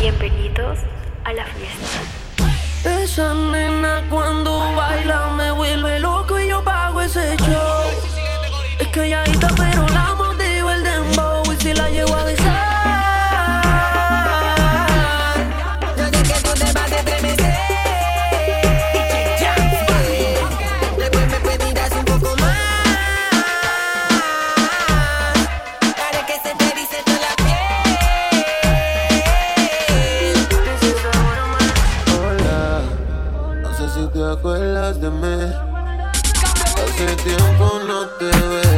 Bienvenidos a la fiesta. Esa nena cuando baila me vuelve loco y yo pago ese show. Es que ya está pero la motivo el dembow y si la llevo a acuerdas de mí. Hace tiempo no te veo.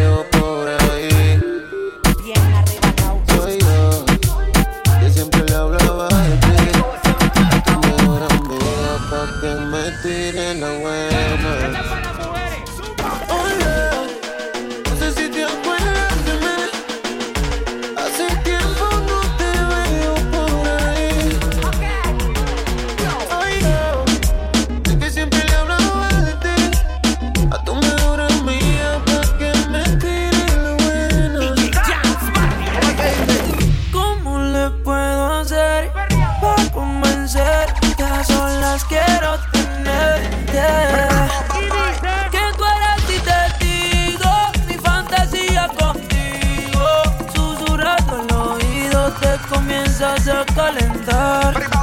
quiero calentar.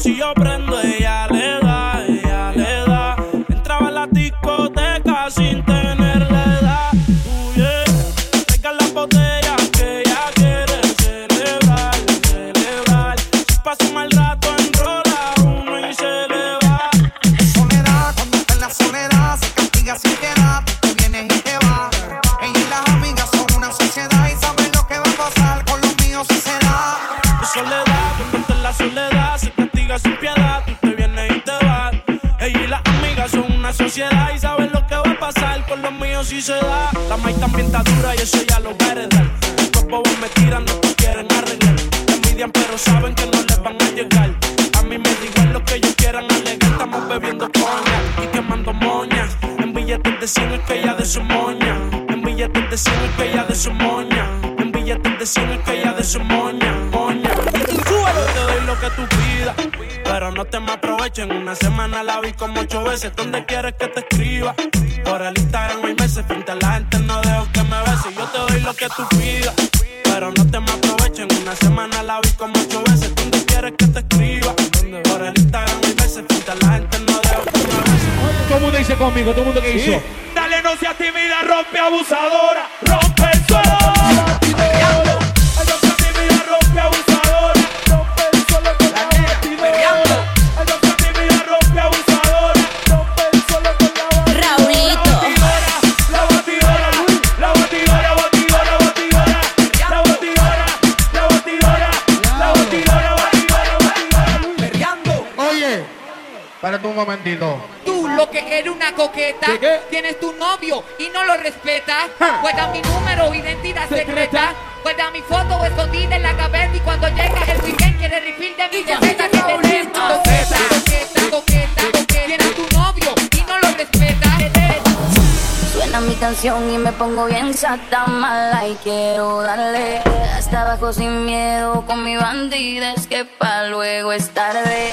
Si yo prendo, envidian, pero saben que no les van a llegar. A mí me da lo que ellos quieran alegar. Estamos bebiendo coña y quemando moñas. En billetes de 100 es que ella de su moña. En billetes de 100 es que ella de su moña. En billetes de 100 es que ella de su moña. Moña. Te doy lo que tú pidas. Pero no te me aprovechen. Una semana la vi como ocho veces. ¿Dónde quieres que te escriba? Por el Instagram hay meses. Frente a la gente no dejo que me beses. Yo te doy lo que tú pidas. Pero no te me aprovechen. Una semana la vi como ocho veces. ¿Dónde quieres que te escriba? Por el Instagram hay meses. Frente a la gente no dejo que me beses. Todo el mundo dice conmigo, todo el mundo que hizo. Dale, no seas tímida, rompe abusadora, rompe el suelo. Espérate un momentito. Tú lo que eres una coqueta, ¿Qué, qué? tienes tu novio y no lo respetas. Ja. Guarda mi número, identidad Secreta. secreta. Guarda mi foto escondida en la cabeza y cuando llega el weekend quiere refill de mi receta que te coqueta, coqueta, coqueta, coqueta. Tienes tu novio y no lo respetas. Suena mi canción y me pongo bien sata mala y quiero darle hasta abajo sin miedo con mi bandida es que pa' luego es tarde.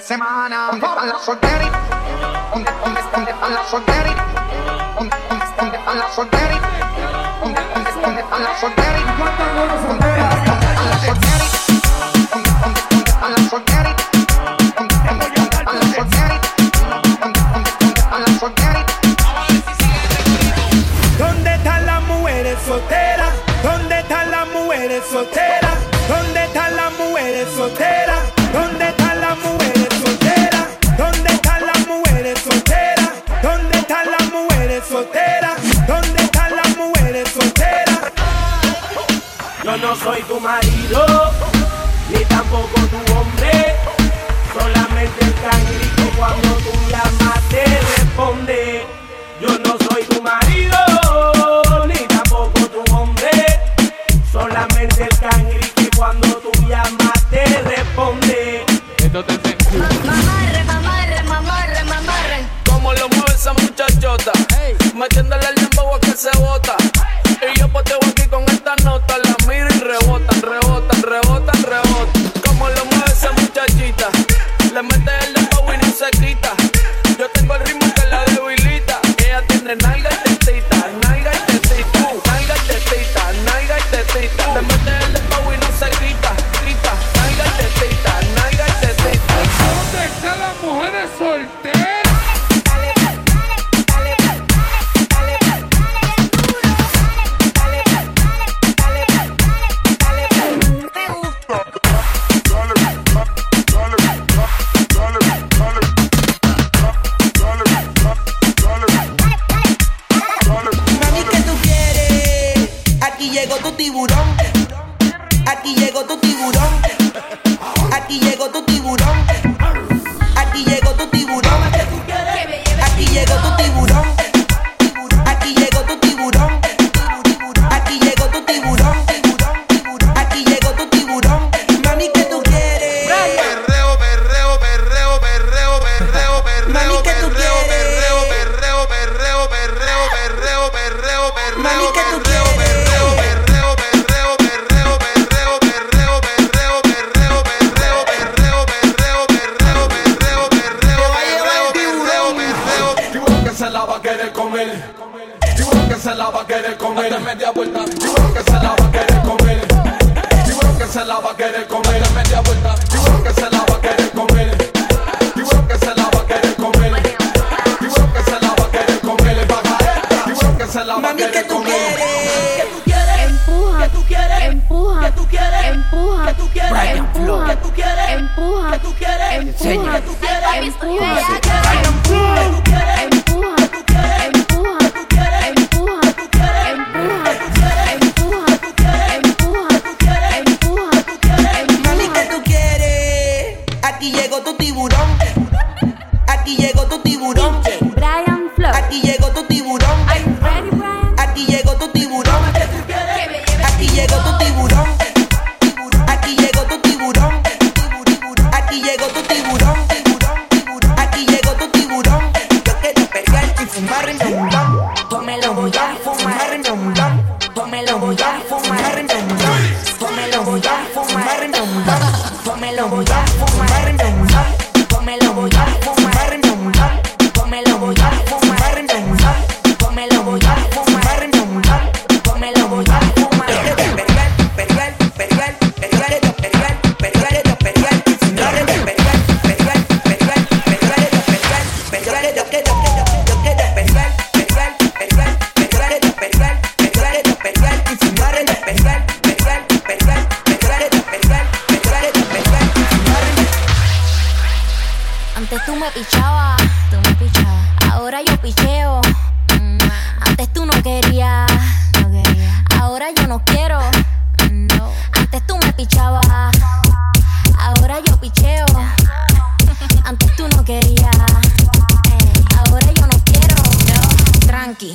Semana. ¿Dónde están las solteras? ¿Dónde, dónde, dónde están las solteras? ¿Dónde, dónde, dónde están las solteras? ¿Dónde, dónde, dónde las. Soy tu marido, ni tampoco tu hombre. Solamente el cangrito cuando tú llamas te responde. Yo no soy tu marido, ni tampoco tu hombre. Solamente el cangrito cuando tú llamas te responde. Esto te Mamarre, mamarre, mamarre, mamarre. Como lo mueve esa muchachota, metiéndole el dembow a que se bota. Se la va a querer comer. Tiburón que se la va a querer comer. Dame media vuelta. Tiburón que se la va a querer comer. Tiburón que se la va a querer comer. Dame media vuelta. Tiburón que se la va a querer comer. Tiburón que se la va a querer comer. Tiburón que se la va a querer comer. Baja esta. Tiburón que se la va a querer comer. Empuja, tú quieres, empuja, que tú quieres, empuja, que tú quieres, empuja, que tú quieres, empuja, que tú quieres, empuja, que tú quieres, empuja, que tú quieres, empuja, que tú quieres, empuja, each other.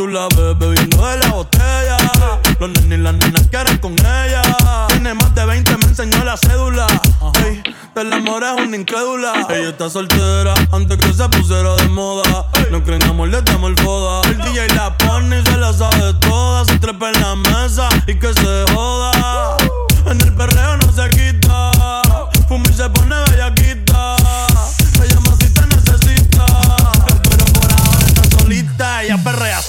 Tú la ves bebiendo de la botella. Los nenes y las nenas quieren con ella. Tiene más de 20, me enseñó la cédula. Ey, del amor es una incrédula. Ella está soltera antes que se pusiera de moda. No creen amor, le damos el foda. El DJ la pone y se la sabe toda. Se trepa en la mesa y que se joda. En el perreo no se quita. Fuma y se pone bellaquita. Se llama si te necesita. Pero por ahora está solita. Ella perrea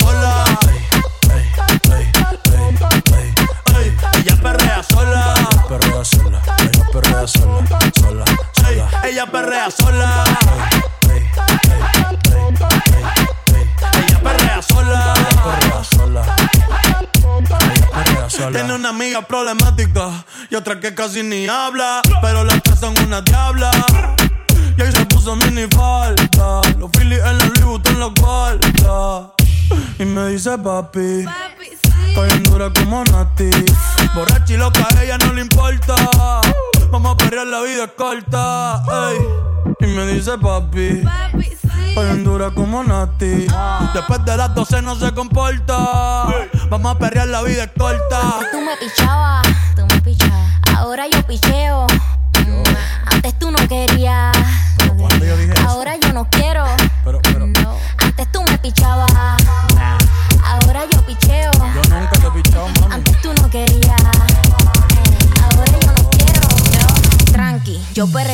amiga problemática y otra que casi ni habla. Pero las tres son una diabla. Y ahí se puso mini falta. Los Phillies en la Louis Vuitton los guarda. Y me dice papi. Estoy en dura como Nati. Borracha y loca, a ella no le importa. Vamos a perrear, la vida es corta. ey. Y me dice papi. Estoy Bien dura como Nati. Después de las 12 no se comporta. Vamos a perrear, la vida es. Antes tú me pichabas, tú me pichabas. Ahora yo picheo. Mm, antes tú no querías. Ahora eso. yo no quiero. Pero, pero. No. Antes tú me pichabas. Ahora yo picheo. Yo nunca te pichaba, mami. Antes tú no querías. Ahora yo no quiero. Tranqui, yo perreo